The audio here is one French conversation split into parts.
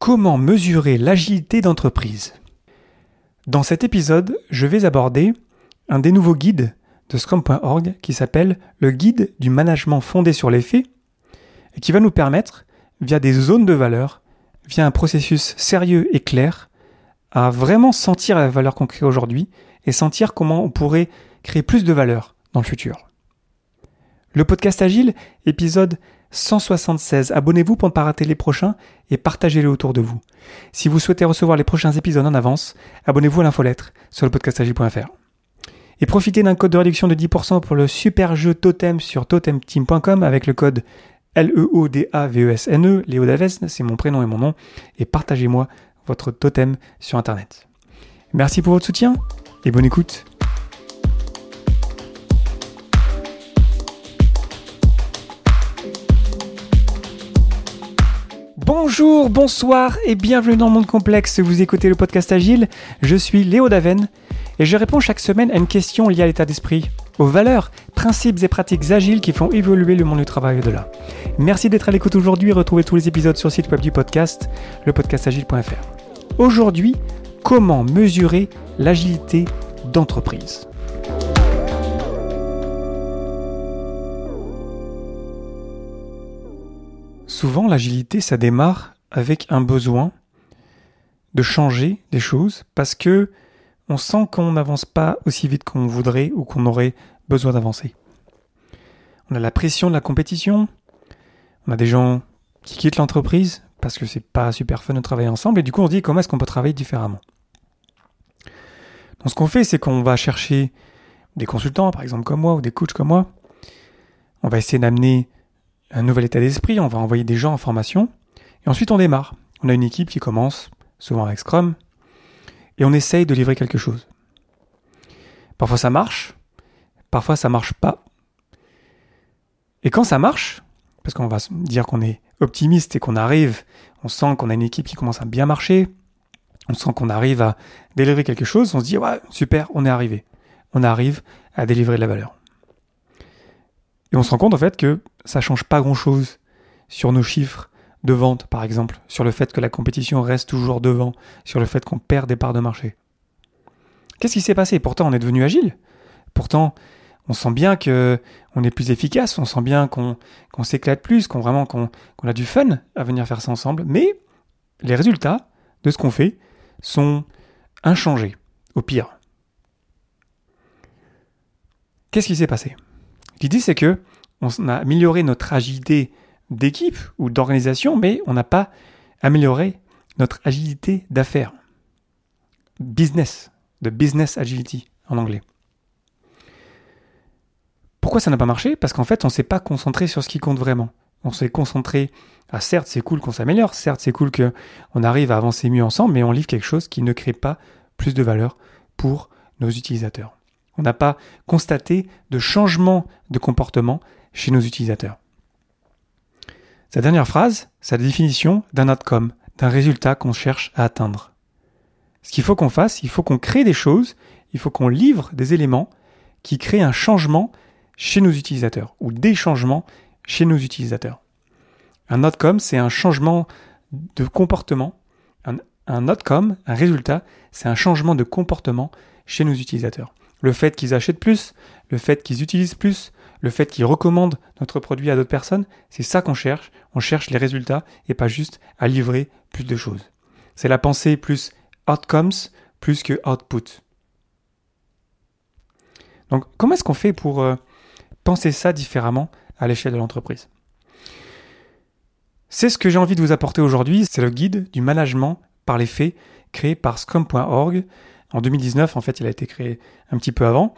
Comment mesurer l'agilité d'entreprise? Dans cet épisode, je vais aborder un des nouveaux guides de Scrum.org qui s'appelle le guide du management fondé sur les faits et qui va nous permettre, via des zones de valeur, via un processus sérieux et clair, à vraiment sentir la valeur qu'on crée aujourd'hui et sentir comment on pourrait créer plus de valeur dans le futur. Le podcast Agile, épisode 176. Abonnez-vous pour ne pas rater les prochains et partagez-les autour de vous. Si vous souhaitez recevoir les prochains épisodes en avance, abonnez-vous à l'infolettre sur le podcastagile.fr. Et profitez d'un code de réduction de 10% pour le super jeu Totem sur totemteam.com avec le code L-E-O-D-A-V-E-S-N-E, Léo Daves, c'est mon prénom et mon nom, et partagez-moi votre totem sur Internet. Merci pour votre soutien et bonne écoute. Bonjour, bonsoir et bienvenue dans le monde complexe. Vous écoutez le podcast Agile. Je suis Léo Daven et je réponds chaque semaine à une question liée à l'état d'esprit, aux valeurs, principes et pratiques agiles qui font évoluer le monde du travail au-delà. Merci d'être à l'écoute aujourd'hui et retrouvez tous les épisodes sur le site web du podcast, lepodcastagile.fr. Aujourd'hui, comment mesurer l'agilité d'entreprise? Souvent, l'agilité, ça démarre avec un besoin de changer des choses parce que on sent qu'on n'avance pas aussi vite qu'on voudrait ou qu'on aurait besoin d'avancer. On a la pression de la compétition, on a des gens qui quittent l'entreprise parce que c'est pas super fun de travailler ensemble et du coup on se dit comment est-ce qu'on peut travailler différemment. Donc ce qu'on fait c'est qu'on va chercher des consultants par exemple comme moi ou des coachs comme moi. On va essayer d'amener un nouvel état d'esprit, on va envoyer des gens en formation, et ensuite on démarre. On a une équipe qui commence, souvent avec Scrum, et on essaye de livrer quelque chose. Parfois ça marche, parfois ça marche pas. Et quand ça marche, parce qu'on va dire qu'on est optimiste et qu'on arrive, on sent qu'on a une équipe qui commence à bien marcher, on sent qu'on arrive à délivrer quelque chose, on se dit ouais, super, on est arrivé. On arrive à délivrer de la valeur. Et on se rend compte en fait que ça change pas grand chose sur nos chiffres de vente, par exemple, sur le fait que la compétition reste toujours devant, sur le fait qu'on perd des parts de marché. Qu'est-ce qui s'est passé? Pourtant, on est devenu agile. Pourtant, on sent bien que on est plus efficace, on sent bien qu'on s'éclate plus, qu'on vraiment qu'on a du fun à venir faire ça ensemble. Mais les résultats de ce qu'on fait sont inchangés, au pire. Qu'est-ce qui s'est passé? L'idée, c'est que on a amélioré notre agilité d'équipe ou d'organisation, mais on n'a pas amélioré notre agilité d'affaires. Business, de business agility en anglais. Pourquoi ça n'a pas marché? Parce qu'en fait, on ne s'est pas concentré sur ce qui compte vraiment. On s'est concentré à certes, c'est cool qu'on s'améliore, certes, c'est cool qu'on arrive à avancer mieux ensemble, mais on livre quelque chose qui ne crée pas plus de valeur pour nos utilisateurs. On n'a pas constaté de changement de comportement chez nos utilisateurs. Sa dernière phrase, c'est définition d'un outcome, d'un résultat qu'on cherche à atteindre. Ce qu'il faut qu'on fasse, il faut qu'on crée des choses, il faut qu'on livre des éléments qui créent un changement chez nos utilisateurs ou des changements chez nos utilisateurs. Un outcome, c'est un changement de comportement. Un, un outcome, un résultat, c'est un changement de comportement chez nos utilisateurs. Le fait qu'ils achètent plus, le fait qu'ils utilisent plus, le fait qu'ils recommandent notre produit à d'autres personnes, c'est ça qu'on cherche. On cherche les résultats et pas juste à livrer plus de choses. C'est la pensée plus outcomes plus que output. Donc comment est-ce qu'on fait pour euh, penser ça différemment à l'échelle de l'entreprise? C'est ce que j'ai envie de vous apporter aujourd'hui, c'est le guide du management par les faits créé par scrum.org en 2019, en fait, il a été créé un petit peu avant.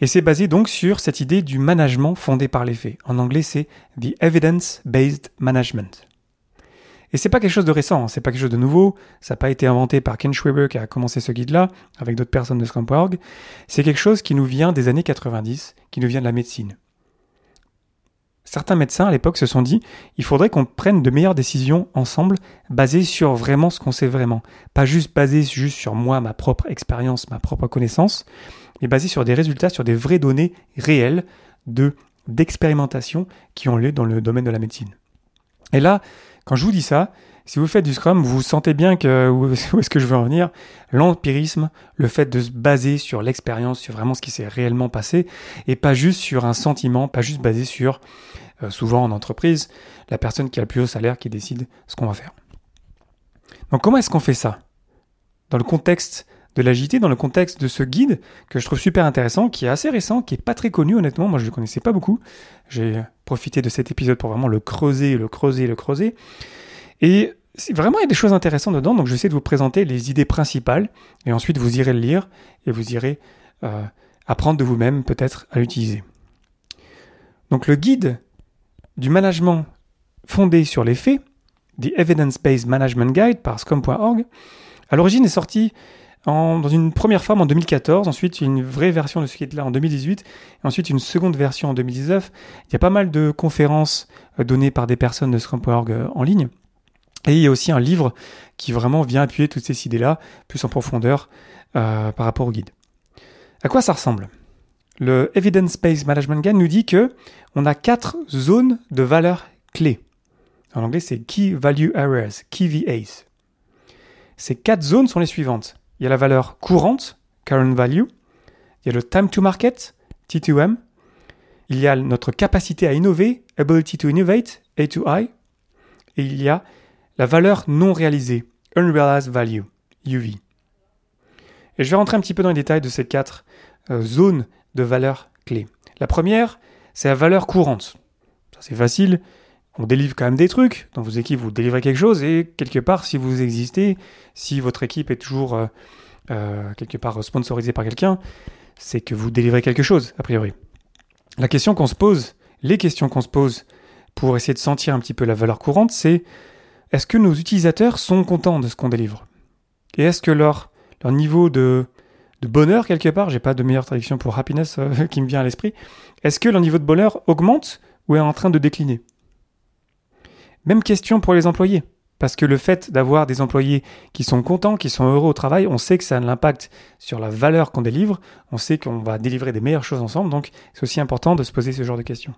Et c'est basé donc sur cette idée du management fondé par les faits. En anglais, c'est The Evidence-Based Management. Et c'est pas quelque chose de récent, hein. c'est pas quelque chose de nouveau, ça n'a pas été inventé par Ken Schwaber qui a commencé ce guide-là, avec d'autres personnes de Scrum.org. C'est quelque chose qui nous vient des années 90, qui nous vient de la médecine certains médecins à l'époque se sont dit il faudrait qu'on prenne de meilleures décisions ensemble basées sur vraiment ce qu'on sait vraiment. Pas juste basées juste sur moi, ma propre expérience, ma propre connaissance, mais basées sur des résultats, sur des vraies données réelles de d'expérimentation qui ont lieu dans le domaine de la médecine. Et là, quand je vous dis ça, Si vous faites du Scrum, vous sentez bien que où est-ce que je veux en venir? L'empirisme, le fait de se baser sur l'expérience, sur vraiment ce qui s'est réellement passé, et pas juste sur un sentiment, pas juste basé sur, euh, souvent en entreprise, la personne qui a le plus haut salaire qui décide ce qu'on va faire. Donc comment est-ce qu'on fait ça? Dans le contexte de l'agilité, dans le contexte de ce guide que je trouve super intéressant, qui est assez récent, qui est pas très connu honnêtement, moi je ne le connaissais pas beaucoup. J'ai profité de cet épisode pour vraiment le creuser, le creuser, le creuser. Et vraiment il y a des choses intéressantes dedans, donc je vais essayer de vous présenter les idées principales, et ensuite vous irez le lire, et vous irez euh, apprendre de vous-même peut-être à l'utiliser. Donc le guide du management fondé sur les faits, The Evidence-Based Management Guide par scrum.org, à l'origine est sorti dans une première forme en 2014, ensuite une vraie version de ce guide-là en 2018, et ensuite une seconde version en 2019. Il y a pas mal de conférences euh, données par des personnes de scrum.org euh, en ligne. Et il y a aussi un livre qui vraiment vient appuyer toutes ces idées-là, plus en profondeur euh, par rapport au guide. À quoi ça ressemble? Le Evidence-Based Management Guide nous dit que on a quatre zones de valeurs clés. En anglais, c'est Key Value Areas, KVAs. Ces quatre zones sont les suivantes. Il y a la valeur courante, current value. Il y a le time to market, T2M. Il y a notre capacité à innover, ability to innovate, A2I. Et il y a la valeur non réalisée, unrealized value, UV. Et je vais rentrer un petit peu dans les détails de ces quatre euh, zones de valeurs clés. La première, c'est la valeur courante. C'est facile, on délivre quand même des trucs. Dans vos équipes, vous délivrez quelque chose et quelque part, si vous existez, si votre équipe est toujours euh, euh, quelque part sponsorisée par quelqu'un, c'est que vous délivrez quelque chose, a priori. La question qu'on se pose, les questions qu'on se pose pour essayer de sentir un petit peu la valeur courante, c'est est-ce que nos utilisateurs sont contents de ce qu'on délivre? Et est-ce que leur niveau de, de bonheur, quelque part, j'ai pas de meilleure traduction pour happiness euh, qui me vient à l'esprit, est-ce que leur niveau de bonheur augmente ou est en train de décliner? Même question pour les employés. Parce que le fait d'avoir des employés qui sont contents, qui sont heureux au travail, on sait que ça a un impact sur la valeur qu'on délivre, on sait qu'on va délivrer des meilleures choses ensemble, donc c'est aussi important de se poser ce genre de questions.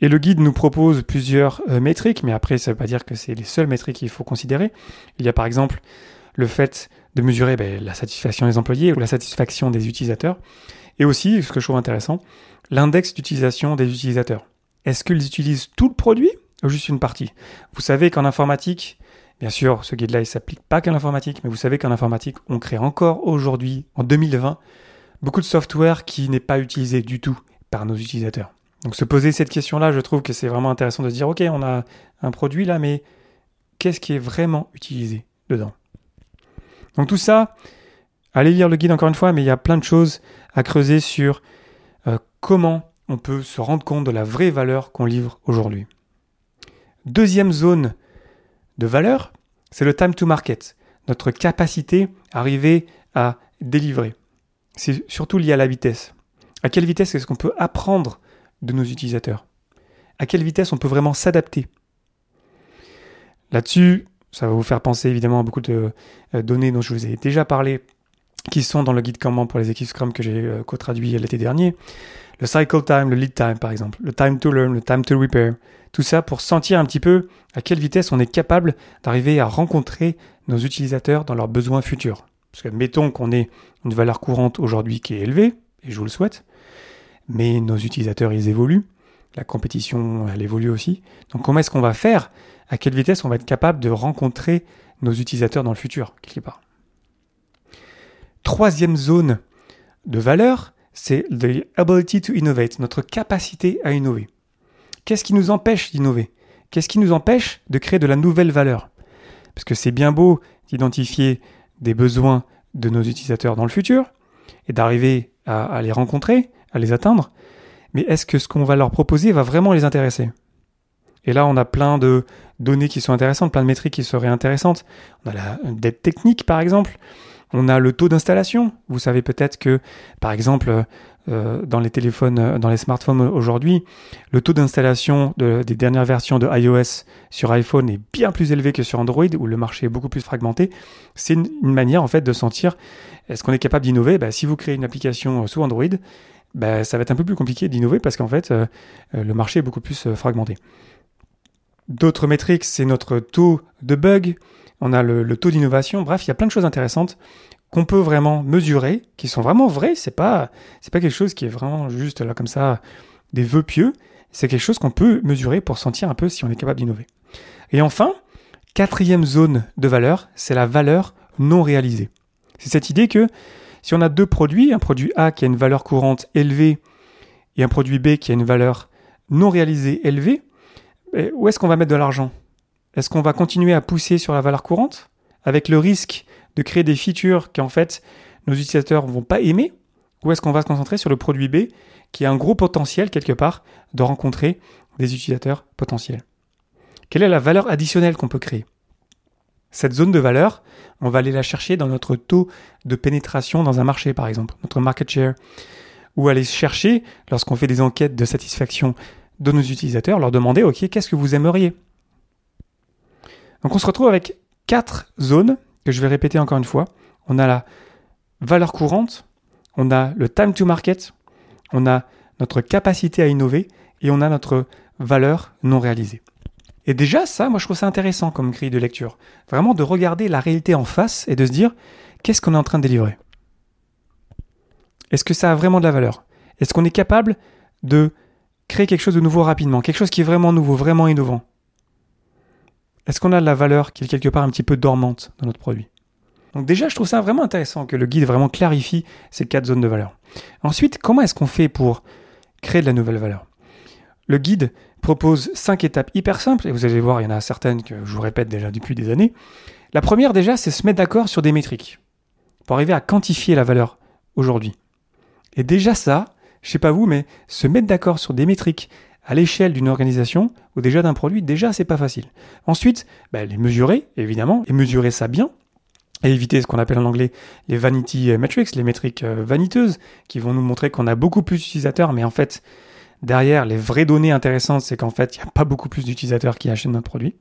Et le guide nous propose plusieurs euh, métriques, mais après ça ne veut pas dire que c'est les seules métriques qu'il faut considérer. Il y a par exemple le fait de mesurer ben, la satisfaction des employés ou la satisfaction des utilisateurs, et aussi, ce que je trouve intéressant, l'index d'utilisation des utilisateurs. Est-ce qu'ils utilisent tout le produit juste une partie? Vous savez qu'en informatique, bien sûr, ce guide-là, il s'applique pas qu'à l'informatique, mais vous savez qu'en informatique, on crée encore aujourd'hui, en 2020, beaucoup de software qui n'est pas utilisé du tout par nos utilisateurs. Donc se poser cette question-là, je trouve que c'est vraiment intéressant de se dire, OK, on a un produit là, mais qu'est-ce qui est vraiment utilisé dedans? Donc tout ça, allez lire le guide encore une fois, mais il y a plein de choses à creuser sur euh, comment on peut se rendre compte de la vraie valeur qu'on livre aujourd'hui. Deuxième zone de valeur, c'est le time to market, notre capacité à arriver à délivrer. C'est surtout lié à la vitesse. À quelle vitesse est-ce qu'on peut apprendre de nos utilisateurs? À quelle vitesse on peut vraiment s'adapter? Là-dessus, ça va vous faire penser évidemment à beaucoup de euh, données dont je vous ai déjà parlé, qui sont dans le guide Comment pour les équipes Scrum que j'ai euh, co-traduit l'été dernier. Le cycle time, le lead time par exemple, le time to learn, le time to repair, tout ça pour sentir un petit peu à quelle vitesse on est capable d'arriver à rencontrer nos utilisateurs dans leurs besoins futurs. Parce que mettons qu'on ait une valeur courante aujourd'hui qui est élevée, et je vous le souhaite, mais nos utilisateurs, ils évoluent. La compétition, elle évolue aussi. Donc comment est-ce qu'on va faire? À quelle vitesse on va être capable de rencontrer nos utilisateurs dans le futur, quelque part? Troisième zone de valeur, c'est the ability to innovate, notre capacité à innover. Qu'est-ce qui nous empêche d'innover? Qu'est-ce qui nous empêche de créer de la nouvelle valeur? Parce que c'est bien beau d'identifier des besoins de nos utilisateurs dans le futur et d'arriver à, les rencontrer, à les atteindre, mais est-ce que ce qu'on va leur proposer va vraiment les intéresser? Et là, on a plein de données qui sont intéressantes, plein de métriques qui seraient intéressantes. On a la dette technique, par exemple. On a le taux d'installation. Vous savez peut-être que, par exemple, euh, dans les téléphones, euh, dans les smartphones aujourd'hui, le taux d'installation des dernières versions de iOS sur iPhone est bien plus élevé que sur Android, où le marché est beaucoup plus fragmenté. C'est une, manière en fait de sentir est-ce qu'on est capable d'innover? Bah, Si vous créez une application euh, sous Android, bah, ça va être un peu plus compliqué d'innover parce qu'en fait, le marché est beaucoup plus fragmenté. D'autres métriques, c'est notre taux de bug, on a le, taux d'innovation. Bref, il y a plein de choses intéressantes qu'on peut vraiment mesurer, qui sont vraiment vraies. C'est pas, pas quelque chose qui est vraiment juste là comme ça, des vœux pieux. C'est quelque chose qu'on peut mesurer pour sentir un peu si on est capable d'innover. Et enfin, quatrième zone de valeur, c'est la valeur non réalisée. C'est cette idée que si on a deux produits, un produit A qui a une valeur courante élevée et un produit B qui a une valeur non réalisée élevée, eh, où est-ce qu'on va mettre de l'argent? Est-ce qu'on va continuer à pousser sur la valeur courante avec le risque de créer des features qu'en fait nos utilisateurs ne vont pas aimer? Ou est-ce qu'on va se concentrer sur le produit B qui a un gros potentiel quelque part de rencontrer des utilisateurs potentiels? Quelle est la valeur additionnelle qu'on peut créer? Cette zone de valeur, on va aller la chercher dans notre taux de pénétration dans un marché par exemple, notre market share, ou aller chercher, lorsqu'on fait des enquêtes de satisfaction de nos utilisateurs, leur demander, OK, qu'est-ce que vous aimeriez? Donc on se retrouve avec quatre zones que je vais répéter encore une fois. On a la valeur courante, on a le time to market, on a notre capacité à innover et on a notre valeur non réalisée. Et déjà, ça, moi je trouve ça intéressant comme grille de lecture. Vraiment de regarder la réalité en face et de se dire qu'est-ce qu'on est en train de délivrer? Est-ce que ça a vraiment de la valeur? Est-ce qu'on est capable de créer quelque chose de nouveau rapidement, quelque chose qui est vraiment nouveau, vraiment innovant? Est-ce qu'on a de la valeur qui est quelque part un petit peu dormante dans notre produit? Donc déjà, je trouve ça vraiment intéressant que le guide vraiment clarifie ces quatre zones de valeur. Ensuite, comment est-ce qu'on fait pour créer de la nouvelle valeur? Le guide propose cinq étapes hyper simples, et vous allez voir, il y en a certaines que je vous répète déjà depuis des années. La première déjà, c'est se mettre d'accord sur des métriques pour arriver à quantifier la valeur aujourd'hui. Et déjà ça, je sais pas vous, mais se mettre d'accord sur des métriques à l'échelle d'une organisation ou déjà d'un produit, déjà c'est pas facile. Ensuite, bah, les mesurer, évidemment, et mesurer ça bien, et éviter ce qu'on appelle en anglais les vanity metrics, les métriques euh, vaniteuses, qui vont nous montrer qu'on a beaucoup plus d'utilisateurs, mais en fait, derrière, les vraies données intéressantes, c'est qu'en fait, il n'y a pas beaucoup plus d'utilisateurs qui achètent notre produit.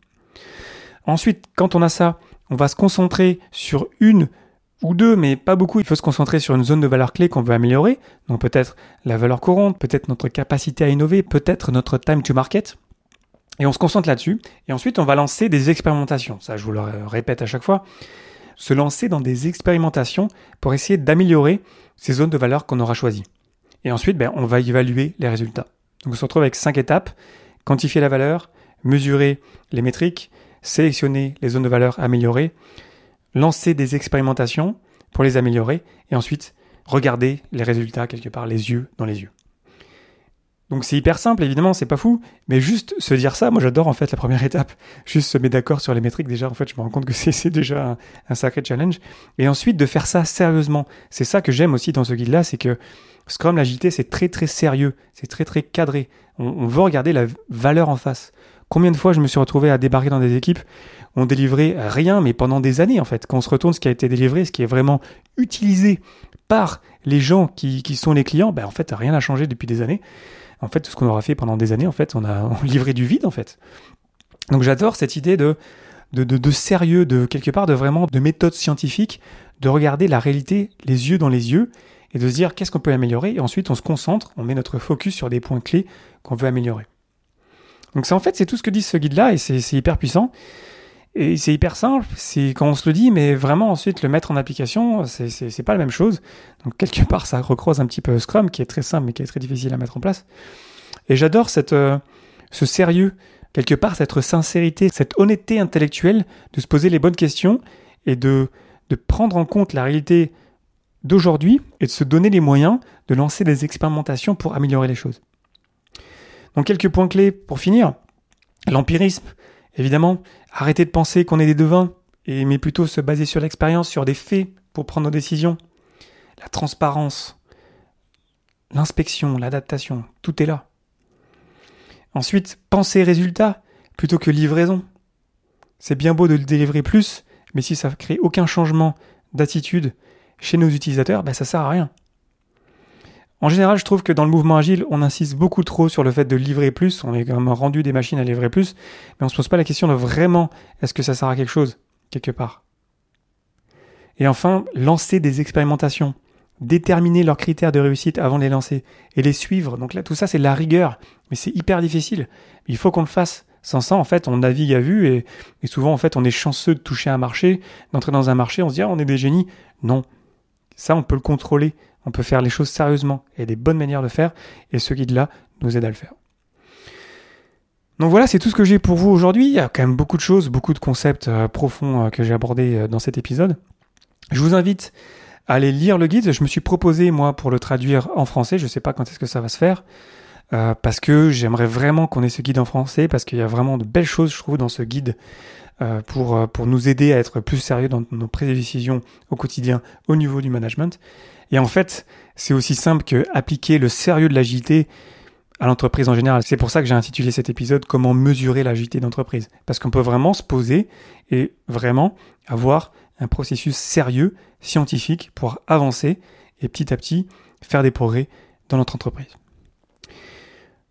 Ensuite, quand on a ça, on va se concentrer sur une ou deux, mais pas beaucoup. Il faut se concentrer sur une zone de valeur clé qu'on veut améliorer. Donc peut-être la valeur courante, peut-être notre capacité à innover, peut-être notre time to market. Et on se concentre là-dessus. Et ensuite, on va lancer des expérimentations. Ça, je vous le répète à chaque fois. Se lancer dans des expérimentations pour essayer d'améliorer ces zones de valeur qu'on aura choisies. Et ensuite, ben, on va évaluer les résultats. Donc on se retrouve avec cinq étapes. Quantifier la valeur, mesurer les métriques, sélectionner les zones de valeur améliorées, lancer des expérimentations pour les améliorer et ensuite regarder les résultats quelque part les yeux dans les yeux. Donc c'est hyper simple, évidemment, c'est pas fou, mais juste se dire ça, moi j'adore en fait la première étape, juste se mettre d'accord sur les métriques, déjà en fait je me rends compte que c'est déjà un, sacré challenge, et ensuite de faire ça sérieusement. C'est ça que j'aime aussi dans ce guide-là, c'est que Scrum, l'agilité, c'est très très sérieux, c'est très très cadré. on, veut regarder la valeur en face. Combien de fois je me suis retrouvé à débarquer dans des équipes on délivrait rien, mais pendant des années en fait. Quand on se retourne ce qui a été délivré, ce qui est vraiment utilisé par les gens qui, sont les clients, ben en fait rien n'a changé depuis des années. En fait, tout ce qu'on aura fait pendant des années, en fait, on a livré du vide en fait. Donc j'adore cette idée de de, de, sérieux, de quelque part de vraiment de méthode scientifique, de regarder la réalité les yeux dans les yeux et de se dire qu'est-ce qu'on peut améliorer et ensuite on se concentre, on met notre focus sur des points clés qu'on veut améliorer. Donc c'est en fait c'est tout ce que dit ce guide là et c'est hyper puissant. Et c'est hyper simple, c'est quand on se le dit, mais vraiment ensuite le mettre en application, c'est pas la même chose. Donc quelque part, ça recroise un petit peu Scrum, qui est très simple, mais qui est très difficile à mettre en place. Et j'adore euh, ce sérieux, quelque part, cette sincérité, cette honnêteté intellectuelle de se poser les bonnes questions et de, de prendre en compte la réalité d'aujourd'hui et de se donner les moyens de lancer des expérimentations pour améliorer les choses. Donc quelques points clés pour finir. L'empirisme, Évidemment, arrêtez de penser qu'on est des devins, et, mais plutôt se baser sur l'expérience, sur des faits pour prendre nos décisions. La transparence, l'inspection, l'adaptation, tout est là. Ensuite, pensez résultat plutôt que livraison. C'est bien beau de le délivrer plus, mais si ça ne crée aucun changement d'attitude chez nos utilisateurs, ben ça sert à rien. En général, je trouve que dans le mouvement agile, on insiste beaucoup trop sur le fait de livrer plus. On est quand même rendu des machines à livrer plus, mais on se pose pas la question de vraiment est-ce que ça sert à quelque chose quelque part? Et enfin, lancer des expérimentations, déterminer leurs critères de réussite avant de les lancer et les suivre. Donc là, tout ça, c'est la rigueur, mais c'est hyper difficile. Il faut qu'on le fasse Sans ça, en fait, on navigue à vue et, souvent, en fait, on est chanceux de toucher un marché, d'entrer dans un marché, on se dit, ah, on est des génies. Non. Ça, on peut le contrôler. On peut faire les choses sérieusement. A des bonnes manières de faire et ce guide-là nous aide à le faire. Donc voilà, c'est tout ce que j'ai pour vous aujourd'hui. Il y a quand même beaucoup de choses, beaucoup de concepts euh, profonds euh, que j'ai abordés euh, dans cet épisode. Je vous invite à aller lire le guide. Je me suis proposé, moi, pour le traduire en français. Je ne sais pas quand est-ce que ça va se faire. parce que j'aimerais vraiment qu'on ait ce guide en français, parce qu'il y a vraiment de belles choses, je trouve, dans ce guide pour, pour nous aider à être plus sérieux dans nos prises de décision au quotidien au niveau du management. Et en fait, c'est aussi simple que appliquer le sérieux de l'agilité à l'entreprise en général. C'est pour ça que j'ai intitulé cet épisode Comment mesurer l'agilité d'entreprise. Parce qu'on peut vraiment se poser et vraiment avoir un processus sérieux, scientifique, pour avancer et petit à petit faire des progrès dans notre entreprise.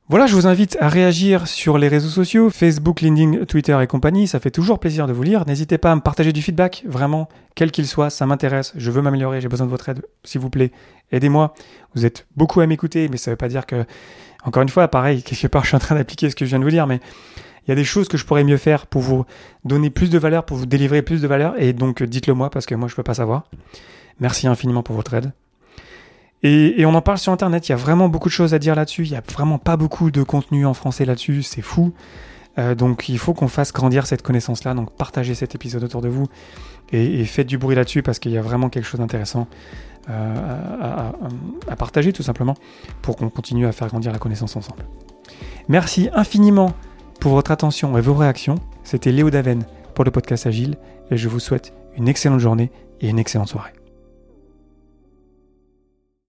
Voilà, je vous invite à réagir sur les réseaux sociaux, Facebook, LinkedIn, Twitter et compagnie. Ça fait toujours plaisir de vous lire. N'hésitez pas à me partager du feedback, vraiment, quel qu'il soit, ça m'intéresse. Je veux m'améliorer, j'ai besoin de votre aide, s'il vous plaît. Aidez-moi. Vous êtes beaucoup à m'écouter, mais ça ne veut pas dire que, encore une fois, pareil, quelque part, je suis en train d'appliquer ce que je viens de vous dire, mais il y a des choses que je pourrais mieux faire pour vous donner plus de valeur, pour vous délivrer plus de valeur, et donc dites-le moi parce que moi je ne peux pas savoir. Merci infiniment pour votre aide. Et, on en parle sur Internet, il y a vraiment beaucoup de choses à dire là-dessus, il n'y a vraiment pas beaucoup de contenu en français là-dessus, c'est fou. Euh, donc il faut qu'on fasse grandir cette connaissance-là, donc partagez cet épisode autour de vous et, faites du bruit là-dessus parce qu'il y a vraiment quelque chose d'intéressant euh, à, partager tout simplement pour qu'on continue à faire grandir la connaissance ensemble. Merci infiniment pour votre attention et vos réactions. C'était Léo Daven pour le podcast Agile et je vous souhaite une excellente journée et une excellente soirée.